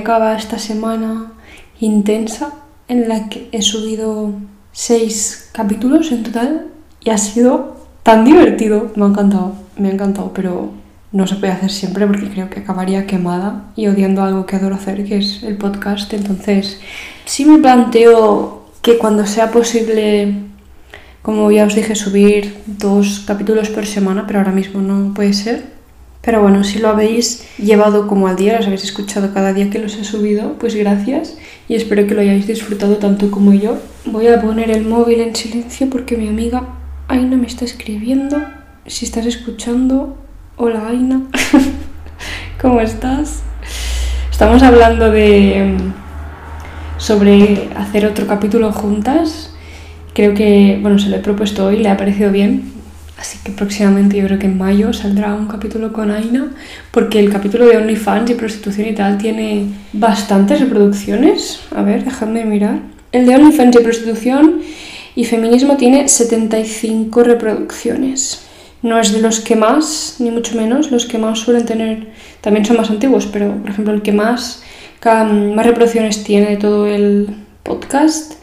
acaba esta semana intensa en la que he subido seis capítulos en total y ha sido tan divertido. Me ha encantado, me ha encantado, pero no se puede hacer siempre porque creo que acabaría quemada y odiando algo que adoro hacer, que es el podcast. Entonces, sí me planteo que cuando sea posible, como ya os dije, subir dos capítulos por semana, pero ahora mismo no puede ser. Pero bueno, si lo habéis llevado como al día, los habéis escuchado cada día que los he subido, pues gracias y espero que lo hayáis disfrutado tanto como yo. Voy a poner el móvil en silencio porque mi amiga Aina me está escribiendo. Si estás escuchando, hola Aina, ¿cómo estás? Estamos hablando de sobre hacer otro capítulo juntas. Creo que, bueno, se lo he propuesto hoy, le ha parecido bien, Así que próximamente yo creo que en mayo saldrá un capítulo con Aina, porque el capítulo de OnlyFans y prostitución y tal tiene bastantes reproducciones. A ver, dejadme mirar. El de OnlyFans y prostitución y feminismo tiene 75 reproducciones. No es de los que más, ni mucho menos, los que más suelen tener, también son más antiguos, pero por ejemplo el que más, más reproducciones tiene de todo el podcast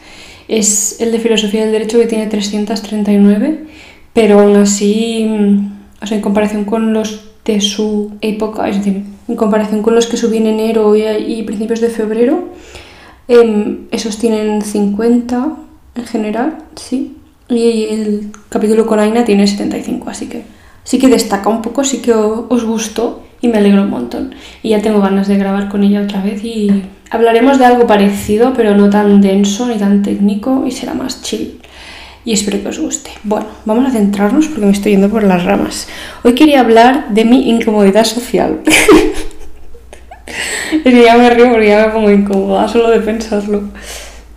es el de filosofía del derecho que tiene 339 pero aún así, mm, o sea, en comparación con los de su época, es decir, en comparación con los que subí en enero y, principios de febrero, em, esos tienen 50 en general, sí, y el capítulo con Aina tiene 75, así que sí que destaca un poco, sí que os gustó y me alegro un montón. Y ya tengo ganas de grabar con ella otra vez y hablaremos de algo parecido, pero no tan denso ni tan técnico y será más chill y espero que os guste. Bueno, vamos a centrarnos porque me estoy yendo por las ramas. Hoy quería hablar de mi incomodidad social. es que ya me río porque ya me pongo incómoda solo de pensarlo.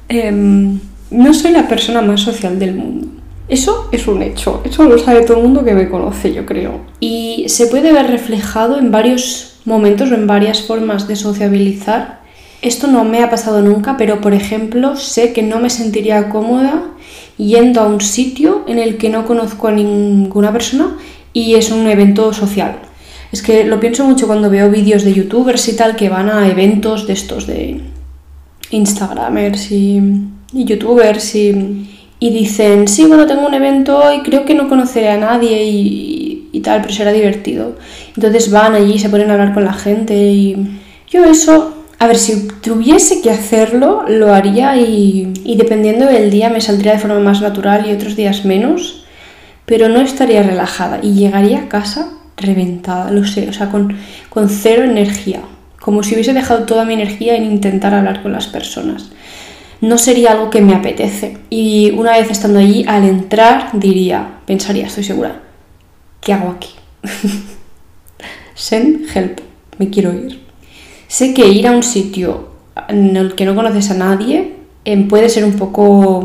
Em, no soy la persona más social del mundo. Eso es un hecho, eso lo sabe todo el mundo que me conoce, yo creo. Y se puede ver reflejado en varios momentos o en varias formas de sociabilizar. Esto no me ha pasado nunca, pero por ejemplo, sé que no me sentiría cómoda yendo a un sitio en el que no conozco a ninguna persona y es un evento social. Es que lo pienso mucho cuando veo vídeos de youtubers y tal que van a eventos de estos de instagramers y, youtubers y, dicen, sí, bueno, tengo un evento y creo que no conoceré a nadie y, y tal, pero será divertido. Entonces van allí, se ponen a hablar con la gente y yo eso a ver, si tuviese que hacerlo, lo haría y, dependiendo del día me saldría de forma más natural y otros días menos, pero no estaría relajada y llegaría a casa reventada, lo sé, o sea, con, con cero energía, como si hubiese dejado toda mi energía en intentar hablar con las personas. No sería algo que me apetece. Y una vez estando allí, al entrar, diría, pensaría, estoy segura, ¿qué hago aquí? Send help, me quiero ir. Sé que ir a un sitio en el que no conoces a nadie em, puede ser un poco...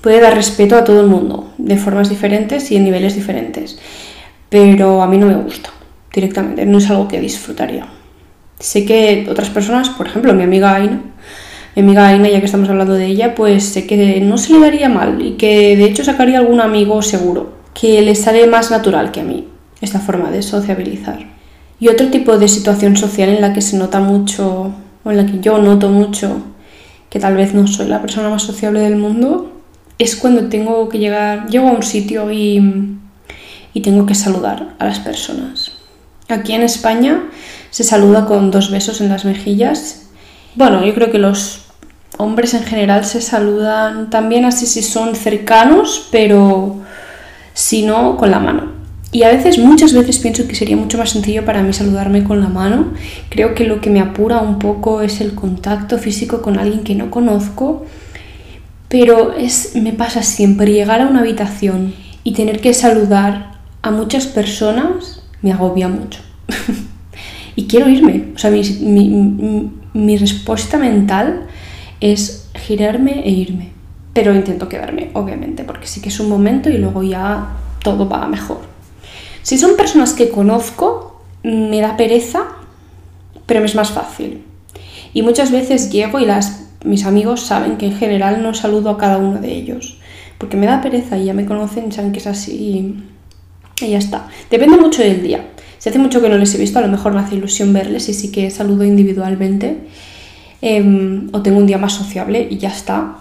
puede dar respeto a todo el mundo, de formas diferentes y en niveles diferentes. Pero a mí no me gusta directamente, no es algo que disfrutaría. Sé que otras personas, por ejemplo, mi amiga Aina, mi amiga Aina, ya que estamos hablando de ella, pues sé que no se le daría mal y que de hecho sacaría algún amigo seguro, que le sale más natural que a mí esta forma de sociabilizar. Y otro tipo de situación social en la que se nota mucho, o en la que yo noto mucho que tal vez no soy la persona más sociable del mundo, es cuando tengo que llegar, llego a un sitio y, y tengo que saludar a las personas. Aquí en España se saluda con dos besos en las mejillas. Bueno, yo creo que los hombres en general se saludan también así si son cercanos, pero si no, con la mano. Y a veces, muchas veces pienso que sería mucho más sencillo para mí saludarme con la mano. Creo que lo que me apura un poco es el contacto físico con alguien que no conozco. Pero es, me pasa siempre llegar a una habitación y tener que saludar a muchas personas me agobia mucho. y quiero irme. O sea, mi, mi, mi respuesta mental es girarme e irme. Pero intento quedarme, obviamente, porque sí que es un momento y luego ya todo va mejor. Si son personas que conozco, me da pereza, pero me es más fácil. Y muchas veces llego y las, mis amigos saben que en general no saludo a cada uno de ellos, porque me da pereza y ya me conocen saben que es así y, ya está. Depende mucho del día. Si hace mucho que no les he visto, a lo mejor me hace ilusión verles y sí que saludo individualmente. em, o tengo un día más sociable y ya está,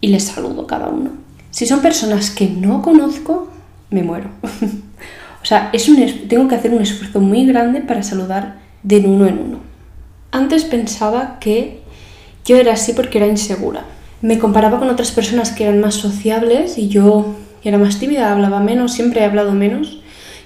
y les saludo cada uno. Si son personas que no conozco, me muero. o sea, es un, tengo que hacer un esfuerzo muy grande para saludar de uno en uno. Antes pensaba que yo era así porque era insegura. Me comparaba con otras personas que eran más sociables y yo era más tímida, hablaba menos, siempre he hablado menos.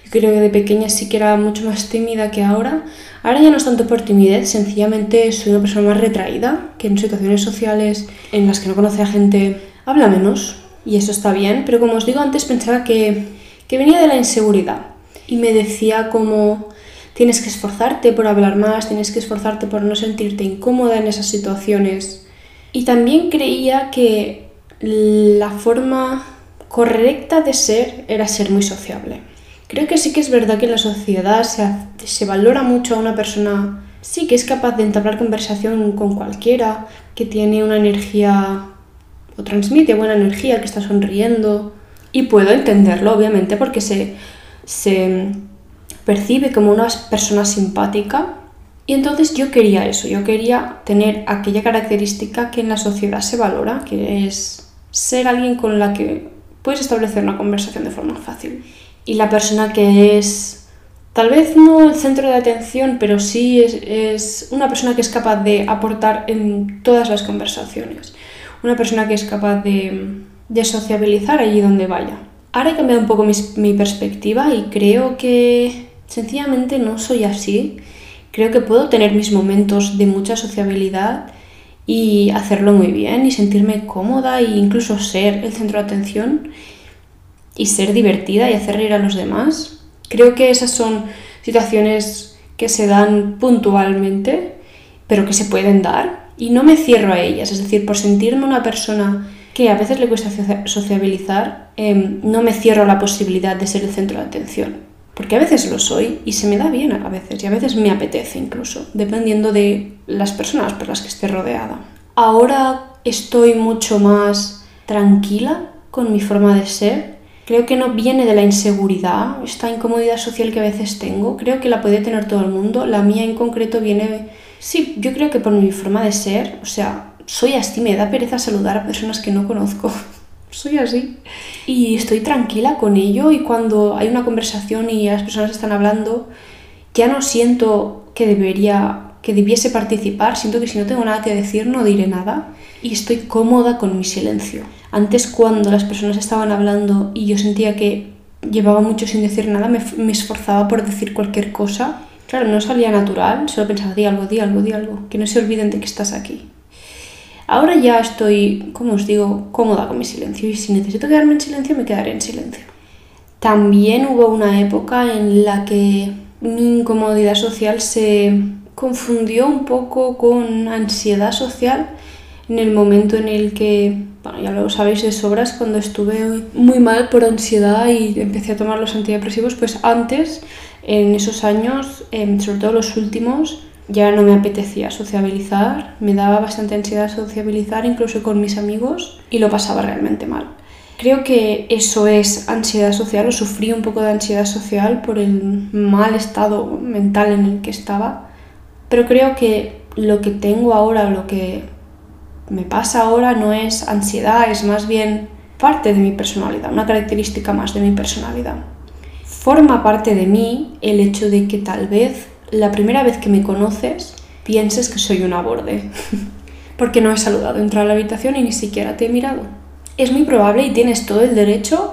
Yo creo que de pequeña sí que era mucho más tímida que ahora. Ahora ya no es tanto por timidez, sencillamente soy una persona más retraída, que en situaciones sociales en las que no conoce a gente habla menos y eso está bien, pero como os digo antes pensaba que, que venía de la inseguridad y me decía como tienes que esforzarte por hablar más, tienes que esforzarte por no sentirte incómoda en esas situaciones. Y también creía que la forma correcta de ser era ser muy sociable. Creo que sí que es verdad que en la sociedad se, se valora mucho a una persona, sí que es capaz de entablar conversación con cualquiera, que tiene una energía o transmite buena energía, que está sonriendo. Y puedo entenderlo, obviamente, porque se, se percibe como una persona simpática. Y entonces yo quería eso, yo quería tener aquella característica que en la sociedad se valora, que es ser alguien con la que puedes establecer una conversación de forma fácil. Y la persona que es, tal vez no el centro de atención, pero sí es, una persona que es capaz de aportar en todas las conversaciones. Una persona que es capaz de, de sociabilizar allí donde vaya. Ahora he cambiado un poco mi, mi perspectiva y creo que sencillamente no soy así. Creo que puedo tener mis momentos de mucha sociabilidad y hacerlo muy bien y sentirme cómoda e incluso ser el centro de atención y ser divertida y hacer reír a los demás. Creo que esas son situaciones que se dan puntualmente, pero que se pueden dar y no me cierro a ellas. Es decir, por sentirme una persona que a veces le cuesta sociabilizar, em, no me cierro la posibilidad de ser el centro de atención porque a veces lo soy y se me da bien a veces y a veces me apetece incluso, dependiendo de las personas por las que esté rodeada. Ahora estoy mucho más tranquila con mi forma de ser. Creo que no viene de la inseguridad, esta incomodidad social que a veces tengo. Creo que la puede tener todo el mundo. La mía en concreto viene, sí, yo creo que por mi forma de ser. O sea, soy así, me da pereza saludar a personas que no conozco. soy así. Y estoy tranquila con ello y cuando hay una conversación y las personas están hablando, ya no siento que debería, que debiese participar, siento que si no tengo nada que decir no diré nada y estoy cómoda con mi silencio. Antes cuando las personas estaban hablando y yo sentía que llevaba mucho sin decir nada, me, me esforzaba por decir cualquier cosa. Claro, no salía natural, solo pensaba, di algo, di algo, di algo, que no se olviden de que estás aquí. Ahora ya estoy, como os digo, cómoda con mi silencio y si necesito quedarme en silencio me quedaré en silencio. También hubo una época en la que mi incomodidad social se confundió un poco con ansiedad social en el momento en el que, bueno, ya lo sabéis de sobras, cuando estuve muy mal por ansiedad y empecé a tomar los antidepresivos, pues antes, en esos años, em, sobre todo los últimos, ya no me apetecía sociabilizar, me daba bastante ansiedad sociabilizar incluso con mis amigos y lo pasaba realmente mal. Creo que eso es ansiedad social o sufrí un poco de ansiedad social por el mal estado mental en el que estaba, pero creo que lo que tengo ahora, lo que me pasa ahora no es ansiedad, es más bien parte de mi personalidad, una característica más de mi personalidad. Forma parte de mí el hecho de que tal vez la primera vez que me conoces pienses que soy una borde. Porque no he saludado, entrar a la habitación y ni siquiera te he mirado. Es muy probable y tienes todo el derecho,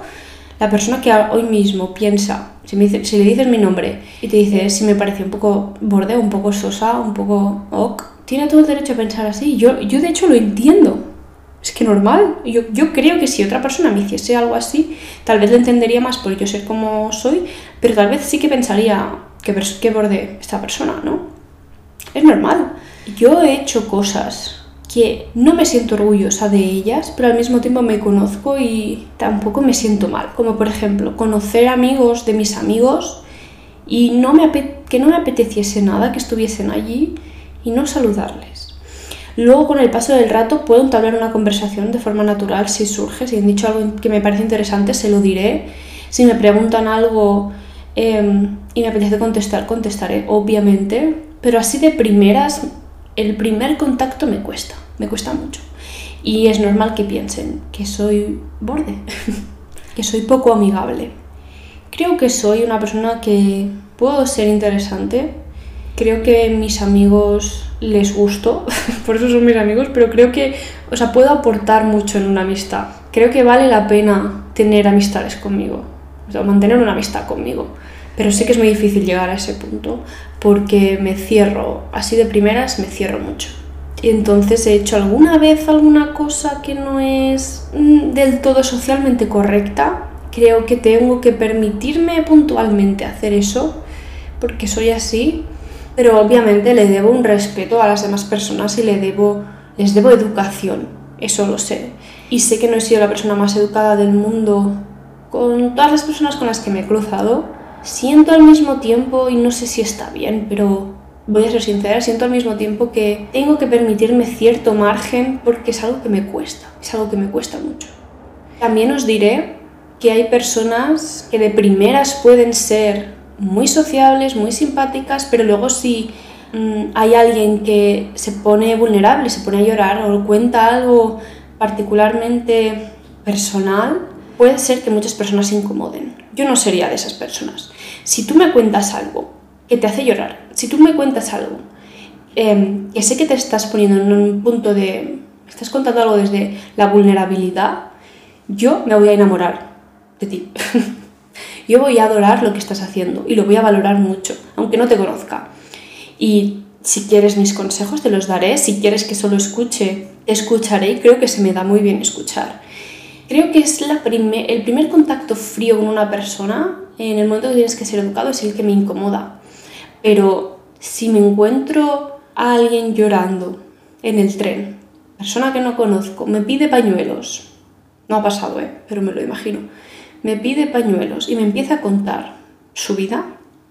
la persona que hoy mismo piensa, si, me si le dices mi nombre y te dice si me parece un poco borde, un poco sosa, un poco ok, tiene todo el derecho a pensar así. Yo, yo de hecho lo entiendo. Es que normal. Yo, yo creo que si otra persona me hiciese algo así, tal vez lo entendería más por yo ser como soy, pero tal vez sí que pensaría, que, borde esta persona, ¿no? Es normal. Yo he hecho cosas que no me siento orgullosa de ellas, pero al mismo tiempo me conozco y tampoco me siento mal. Como por ejemplo, conocer amigos de mis amigos y no me que no me apeteciese nada que estuviesen allí y no saludarles. Luego con el paso del rato puedo entablar una conversación de forma natural si surge, si han dicho algo que me parece interesante se lo diré. Si me preguntan algo Em, y me apetece contestar, contestaré, obviamente, pero así de primeras el primer contacto me cuesta, me cuesta mucho. Y es normal que piensen que soy borde, que soy poco amigable. Creo que soy una persona que puedo ser interesante. Creo que mis amigos les gusto, por eso son mis amigos, pero creo que, o sea, puedo aportar mucho en una amistad. Creo que vale la pena tener amistades conmigo, o sea, mantener una amistad conmigo. Pero sé que es muy difícil llegar a ese punto porque me cierro, así de primeras me cierro mucho. Y entonces he hecho alguna vez alguna cosa que no es mm, del todo socialmente correcta. Creo que tengo que permitirme puntualmente hacer eso porque soy así, pero obviamente le debo un respeto a las demás personas y le debo, les debo educación, eso lo sé. Y sé que no he sido la persona más educada del mundo con todas las personas con las que me he cruzado, siento al mismo tiempo, y no sé si está bien, pero voy a ser sincera, siento al mismo tiempo que tengo que permitirme cierto margen porque es algo que me cuesta, es algo que me cuesta mucho. También os diré que hay personas que de primeras pueden ser muy sociables, muy simpáticas, pero luego si mm, hay alguien que se pone vulnerable, se pone a llorar o cuenta algo particularmente personal, puede ser que muchas personas se incomoden. Yo no sería de esas personas. Si tú me cuentas algo que te hace llorar, si tú me cuentas algo em, que sé que te estás poniendo en un punto de... estás contando algo desde la vulnerabilidad, yo me voy a enamorar de ti. yo voy a adorar lo que estás haciendo y lo voy a valorar mucho, aunque no te conozca. Y si quieres mis consejos te los daré, si quieres que solo escuche, escucharé y creo que se me da muy bien escuchar. Creo que es el primer contacto frío con una persona en el momento que tienes que ser educado es el que me incomoda. Pero si me encuentro a alguien llorando en el tren, persona que no conozco, me pide pañuelos, no ha pasado, ¿eh? pero me lo imagino, me pide pañuelos y me empieza a contar su vida,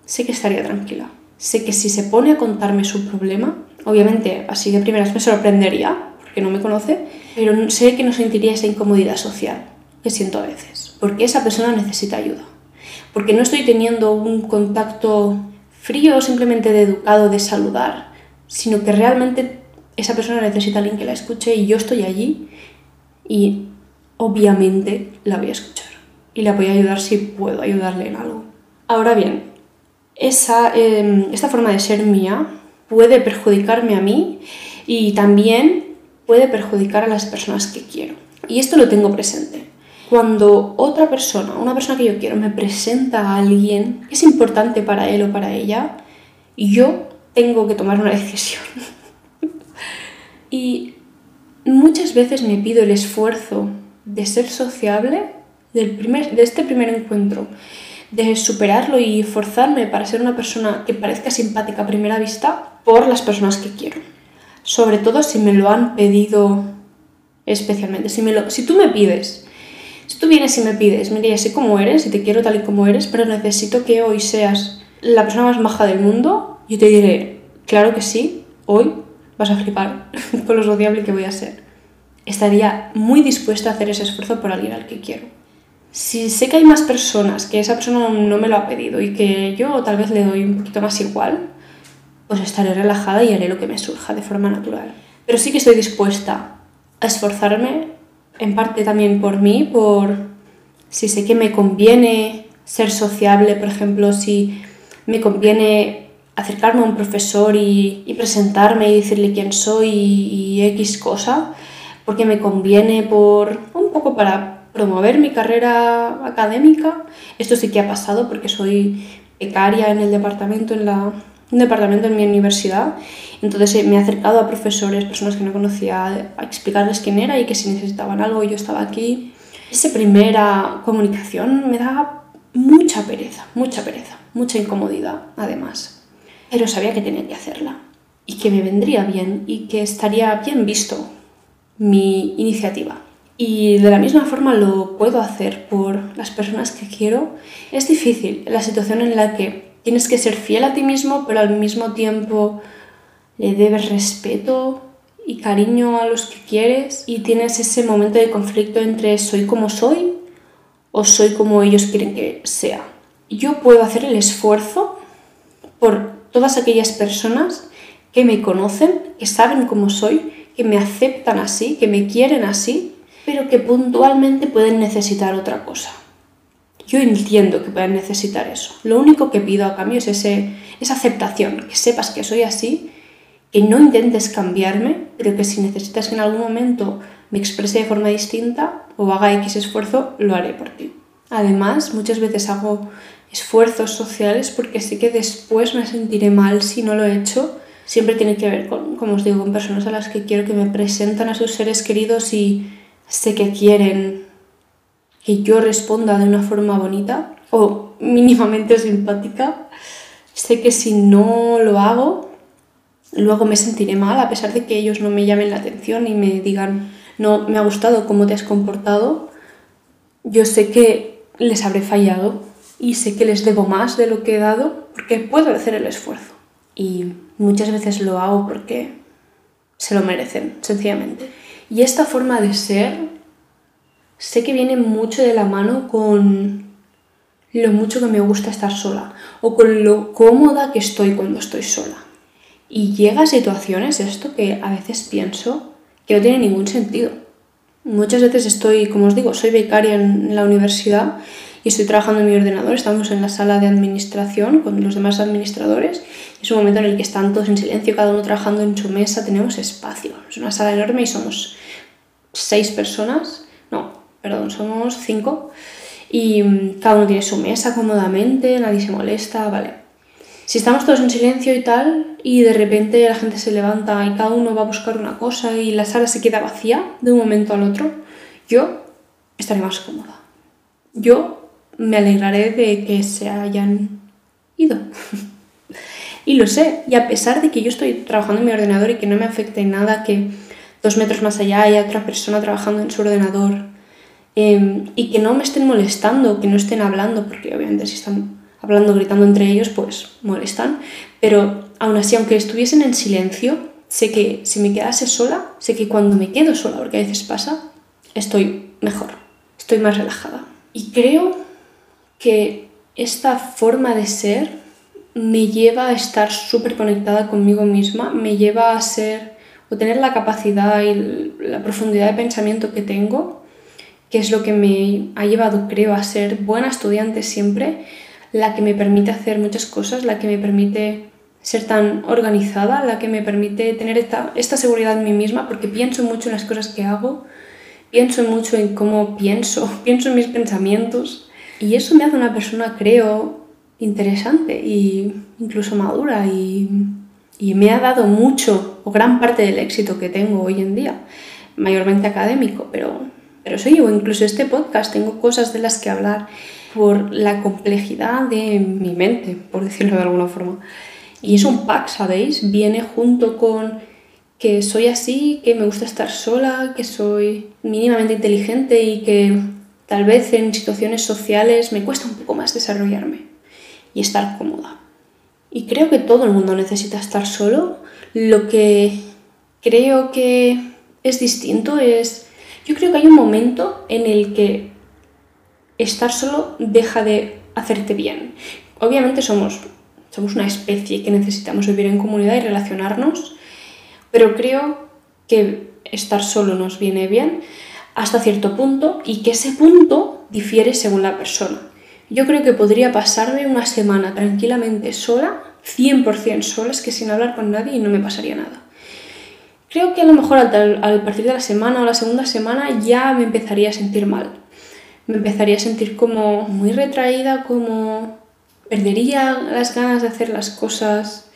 sé que estaría tranquila. Sé que si se pone a contarme su problema, obviamente así de primeras me sorprendería, porque no me conoce, pero sé que no sentiría esa incomodidad social que siento a veces, porque esa persona necesita ayuda, porque no estoy teniendo un contacto frío simplemente de educado, de saludar, sino que realmente esa persona necesita a alguien que la escuche y yo estoy allí y obviamente la voy a escuchar y la voy a ayudar si puedo ayudarle en algo. Ahora bien, esa, em, esta forma de ser mía puede perjudicarme a mí y también puede perjudicar a las personas que quiero. Y esto lo tengo presente. Cuando otra persona, una persona que yo quiero, me presenta a alguien que es importante para él o para ella, yo tengo que tomar una decisión. y muchas veces me pido el esfuerzo de ser sociable del primer, de este primer encuentro, de superarlo y forzarme para ser una persona que parezca simpática a primera vista por las personas que quiero sobre todo si me lo han pedido especialmente. Si, me lo, si tú me pides, si tú vienes y me pides, mira, ya sé cómo eres y te quiero tal y como eres, pero necesito que hoy seas la persona más maja del mundo, yo te diré, claro que sí, hoy vas a flipar con lo sociable que voy a ser. Estaría muy dispuesta a hacer ese esfuerzo por alguien al que quiero. Si sé que hay más personas que esa persona no me lo ha pedido y que yo tal vez le doy un poquito más igual, pues estaré relajada y haré lo que me surja de forma natural. Pero sí que estoy dispuesta a esforzarme, en parte también por mí, por si sé que me conviene ser sociable, por ejemplo, si me conviene acercarme a un profesor y, presentarme y decirle quién soy y, y X cosa, porque me conviene por un poco para promover mi carrera académica. Esto sí que ha pasado porque soy becaria en el departamento en la un departamento en mi universidad. Entonces eh, me he acercado a profesores, personas que no conocía, a explicarles quién era y que si necesitaban algo yo estaba aquí. Esa primera comunicación me da mucha pereza, mucha pereza, mucha incomodidad además. Pero sabía que tenía que hacerla y que me vendría bien y que estaría bien visto mi iniciativa. Y de la misma forma lo puedo hacer por las personas que quiero. Es difícil la situación en la que tienes que ser fiel a ti mismo, pero al mismo tiempo le debes respeto y cariño a los que quieres y tienes ese momento de conflicto entre soy como soy o soy como ellos quieren que sea. Yo puedo hacer el esfuerzo por todas aquellas personas que me conocen, que saben cómo soy, que me aceptan así, que me quieren así, pero que puntualmente pueden necesitar otra cosa. Yo entiendo que pueden necesitar eso. Lo único que pido a cambio es ese, esa aceptación, que sepas que soy así, que no intentes cambiarme, pero que si necesitas que en algún momento me exprese de forma distinta o haga X esfuerzo, lo haré por ti. Además, muchas veces hago esfuerzos sociales porque sé que después me sentiré mal si no lo he hecho. Siempre tiene que ver con, como os digo, con personas a las que quiero que me presentan a sus seres queridos y sé que quieren que yo responda de una forma bonita o mínimamente simpática. Sé que si no lo hago, luego me sentiré mal a pesar de que ellos no me llamen la atención y me digan, no me ha gustado cómo te has comportado. Yo sé que les habré fallado y sé que les debo más de lo que he dado porque puedo hacer el esfuerzo. Y muchas veces lo hago porque se lo merecen, sencillamente. Y esta forma de ser sé que viene mucho de la mano con lo mucho que me gusta estar sola o con lo cómoda que estoy cuando estoy sola. Y llega a situaciones esto que a veces pienso que no tiene ningún sentido. Muchas veces estoy, como os digo, soy becaria en la universidad y estoy trabajando en mi ordenador, estamos en la sala de administración con los demás administradores. Es un momento en el que están todos en silencio, cada uno trabajando en su mesa, tenemos espacio. Es una sala enorme y somos seis personas, no, perdón, somos cinco y mm, cada uno tiene su mesa cómodamente, nadie se molesta, vale. Si estamos todos en silencio y tal, y de repente la gente se levanta y cada uno va a buscar una cosa y la sala se queda vacía de un momento al otro, yo estaré más cómoda. Yo me alegraré de que se hayan ido. y lo sé, y a pesar de que yo estoy trabajando en mi ordenador y que no me afecte nada que dos metros más allá haya otra persona trabajando en su ordenador em, y que no me estén molestando, que no estén hablando, porque obviamente si están hablando, gritando entre ellos, pues molestan, pero aún así, aunque estuviesen en silencio, sé que si me quedase sola, sé que cuando me quedo sola, porque a veces pasa, estoy mejor, estoy más relajada. Y creo que esta forma de ser me lleva a estar súper conectada conmigo misma, me lleva a ser o tener la capacidad y la profundidad de pensamiento que tengo, que es lo que me ha llevado, creo, a ser buena estudiante siempre, la que me permite hacer muchas cosas, la que me permite ser tan organizada, la que me permite tener esta, esta seguridad en mí misma, porque pienso mucho en las cosas que hago, pienso mucho en cómo pienso, pienso en mis pensamientos y eso me hace una persona, creo, interesante e incluso madura y, y me ha dado mucho o gran parte del éxito que tengo hoy en día, mayormente académico, pero, pero soy yo, incluso este podcast, tengo cosas de las que hablar por la complejidad de mi mente, por decirlo de alguna forma. Y es un pack, ¿sabéis? Viene junto con que soy así, que me gusta estar sola, que soy mínimamente inteligente y que Tal vez en situaciones sociales me cuesta un poco más desarrollarme y estar cómoda. Y creo que todo el mundo necesita estar solo. Lo que creo que es distinto es, yo creo que hay un momento en el que estar solo deja de hacerte bien. Obviamente somos, somos una especie que necesitamos vivir en comunidad y relacionarnos, pero creo que estar solo nos viene bien hasta cierto punto y que ese punto difiere según la persona. Yo creo que podría pasarme una semana tranquilamente sola, 100% sola, es que sin hablar con nadie y no me pasaría nada. Creo que a lo mejor al, al partir de la semana o la segunda semana ya me empezaría a sentir mal. Me empezaría a sentir como muy retraída, como perdería las ganas de hacer las cosas,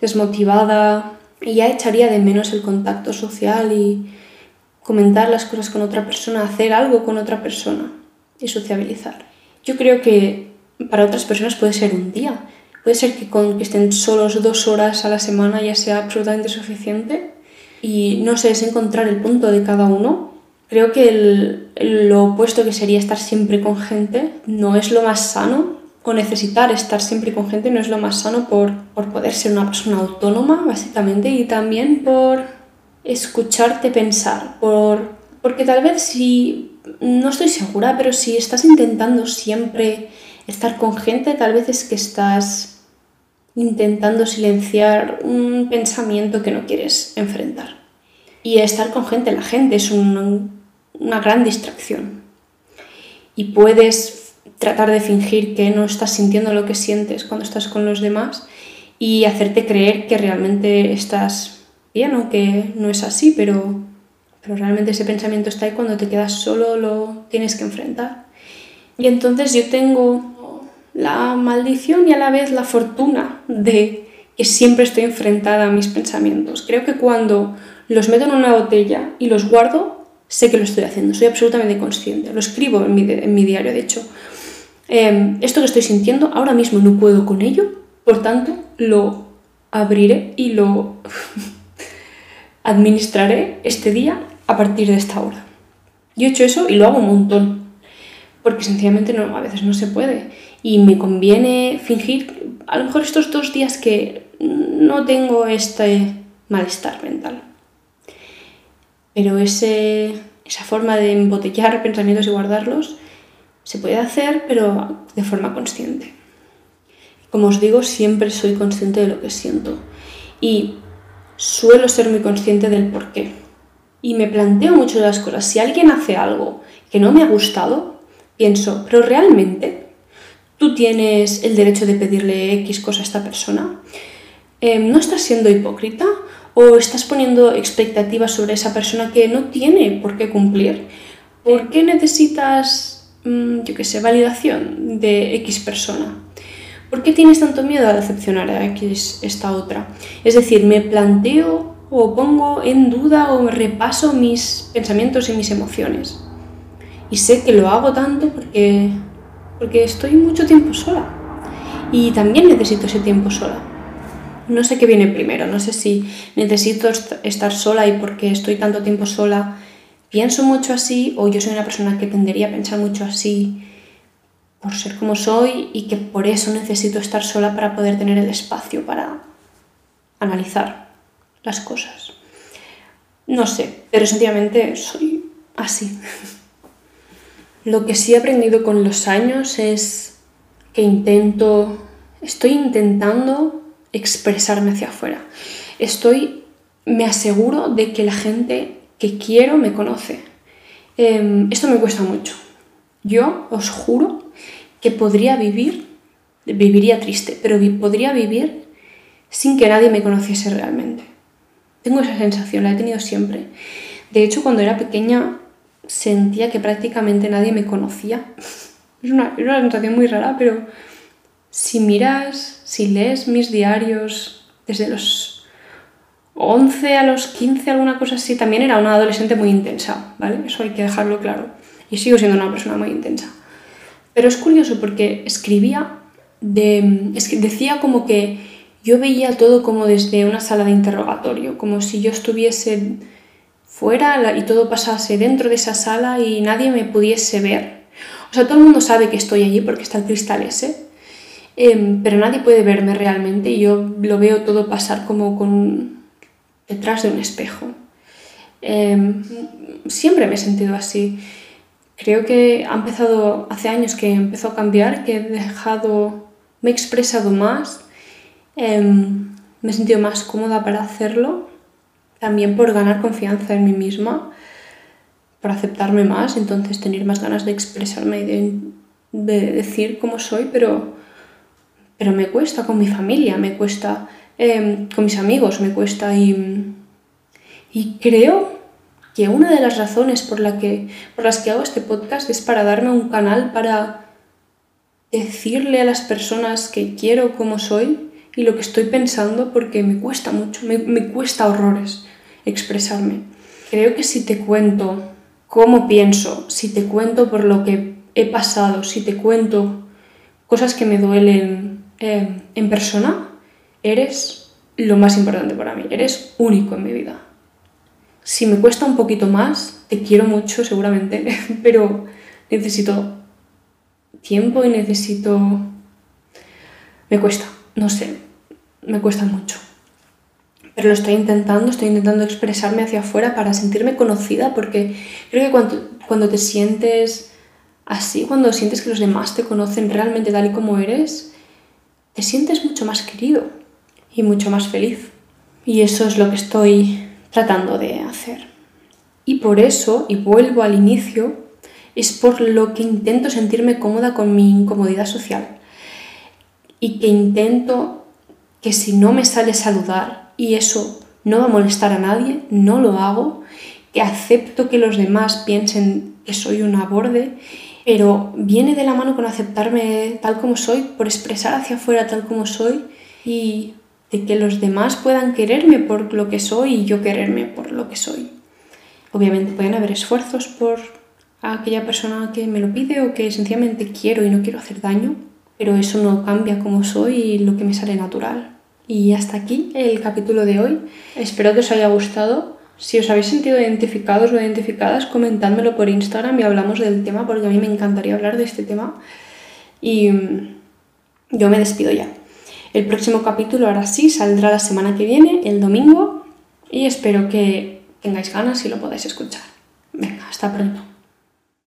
desmotivada y ya echaría de menos el contacto social y, comentar las cosas con otra persona, hacer algo con otra persona y sociabilizar. Yo creo que para otras personas puede ser un día, puede ser que con que estén solos dos horas a la semana ya sea absolutamente suficiente y no sé, es encontrar el punto de cada uno. Creo que lo opuesto que sería estar siempre con gente no es lo más sano o necesitar estar siempre con gente no es lo más sano por, por poder ser una persona autónoma básicamente y también por escucharte pensar, por, porque tal vez si, no estoy segura, pero si estás intentando siempre estar con gente, tal vez es que estás intentando silenciar un pensamiento que no quieres enfrentar. Y estar con gente, la gente es una gran distracción. Y puedes tratar de fingir que no estás sintiendo lo que sientes cuando estás con los demás y hacerte creer que realmente estás bien, aunque no es así, pero, pero realmente ese pensamiento está ahí cuando te quedas solo, lo tienes que enfrentar. Y entonces yo tengo la maldición y a la vez la fortuna de que siempre estoy enfrentada a mis pensamientos. Creo que cuando los meto en una botella y los guardo, sé que lo estoy haciendo, soy absolutamente consciente. Lo escribo en mi, en mi diario, de hecho. Em, esto que estoy sintiendo, ahora mismo no puedo con ello, por tanto, lo abriré y lo administraré este día a partir de esta hora. Yo he hecho eso y lo hago un montón, porque sencillamente no, a veces no se puede. Y me conviene fingir, a lo mejor estos dos días que no tengo este malestar mental. Pero ese, esa forma de embotellar pensamientos y guardarlos se puede hacer, pero de forma consciente. Como os digo, siempre soy consciente de lo que siento y suelo ser muy consciente del por qué. Y me planteo mucho las cosas. Si alguien hace algo que no me ha gustado, pienso, pero realmente tú tienes el derecho de pedirle X cosa a esta persona. Em, ¿No estás siendo hipócrita? ¿O estás poniendo expectativas sobre esa persona que no tiene por qué cumplir? ¿Por qué necesitas, mm, yo qué sé, validación de X persona? ¿Por qué tienes tanto miedo a decepcionar a X esta otra? Es decir, me planteo o pongo en duda o repaso mis pensamientos y mis emociones. Y sé que lo hago tanto porque, porque estoy mucho tiempo sola. Y también necesito ese tiempo sola. No sé qué viene primero, no sé si necesito estar sola y porque estoy tanto tiempo sola pienso mucho así o yo soy una persona que tendería a pensar mucho así por ser como soy y que por eso necesito estar sola para poder tener el espacio para analizar las cosas. No sé, pero sencillamente soy así. Lo que sí he aprendido con los años es que intento, estoy intentando expresarme hacia afuera. Estoy, me aseguro de que la gente que quiero me conoce. Em, esto me cuesta mucho. Yo os juro que podría vivir, viviría triste, pero podría vivir sin que nadie me conociese realmente. Tengo esa sensación, la he tenido siempre. De hecho, cuando era pequeña sentía que prácticamente nadie me conocía. Es una, es una sensación muy rara, pero si miras, si lees mis diarios desde los 11 a los 15, alguna cosa así, también era una adolescente muy intensa, ¿vale? Eso hay que dejarlo claro. Y sigo siendo una persona muy intensa. Pero es curioso porque escribía, de, es decía como que yo veía todo como desde una sala de interrogatorio, como si yo estuviese fuera y todo pasase dentro de esa sala y nadie me pudiese ver. O sea, todo el mundo sabe que estoy allí porque está el cristal ese, em, pero nadie puede verme realmente y yo lo veo todo pasar como con detrás de un espejo. Em, siempre me he sentido así. Creo que ha empezado, hace años que empezó a cambiar, que he dejado, me he expresado más, em, me he sentido más cómoda para hacerlo, también por ganar confianza en mí misma, por aceptarme más, entonces tener más ganas de expresarme y de, decir cómo soy, pero, pero me cuesta con mi familia, me cuesta em, con mis amigos, me cuesta y, y creo que una de las razones por, la que, por las que hago este podcast es para darme un canal para decirle a las personas que quiero como soy y lo que estoy pensando porque me cuesta mucho, me, me cuesta horrores expresarme. Creo que si te cuento cómo pienso, si te cuento por lo que he pasado, si te cuento cosas que me duelen eh, en persona, eres lo más importante para mí, eres único en mi vida. Si me cuesta un poquito más, te quiero mucho seguramente, pero necesito tiempo y necesito... Me cuesta, no sé, me cuesta mucho. Pero lo estoy intentando, estoy intentando expresarme hacia afuera para sentirme conocida, porque creo que cuando, cuando te sientes así, cuando sientes que los demás te conocen realmente tal y como eres, te sientes mucho más querido y mucho más feliz. Y eso es lo que estoy tratando de hacer. Y por eso, y vuelvo al inicio, es por lo que intento sentirme cómoda con mi incomodidad social. Y que intento que si no me sale saludar y eso no va a molestar a nadie, no lo hago, que acepto que los demás piensen que soy una borde, pero viene de la mano con aceptarme tal como soy, por expresar hacia afuera tal como soy y de que los demás puedan quererme por lo que soy y yo quererme por lo que soy. Obviamente pueden haber esfuerzos por aquella persona que me lo pide o que sencillamente quiero y no quiero hacer daño, pero eso no cambia como soy y lo que me sale natural. Y hasta aquí el capítulo de hoy. Espero que os haya gustado. Si os habéis sentido identificados o identificadas, comentádmelo por Instagram y hablamos del tema porque a mí me encantaría hablar de este tema. Y mm, yo me despido ya. El próximo capítulo ahora sí saldrá la semana que viene, el domingo, y espero que tengáis ganas y lo podáis escuchar. Venga, hasta pronto.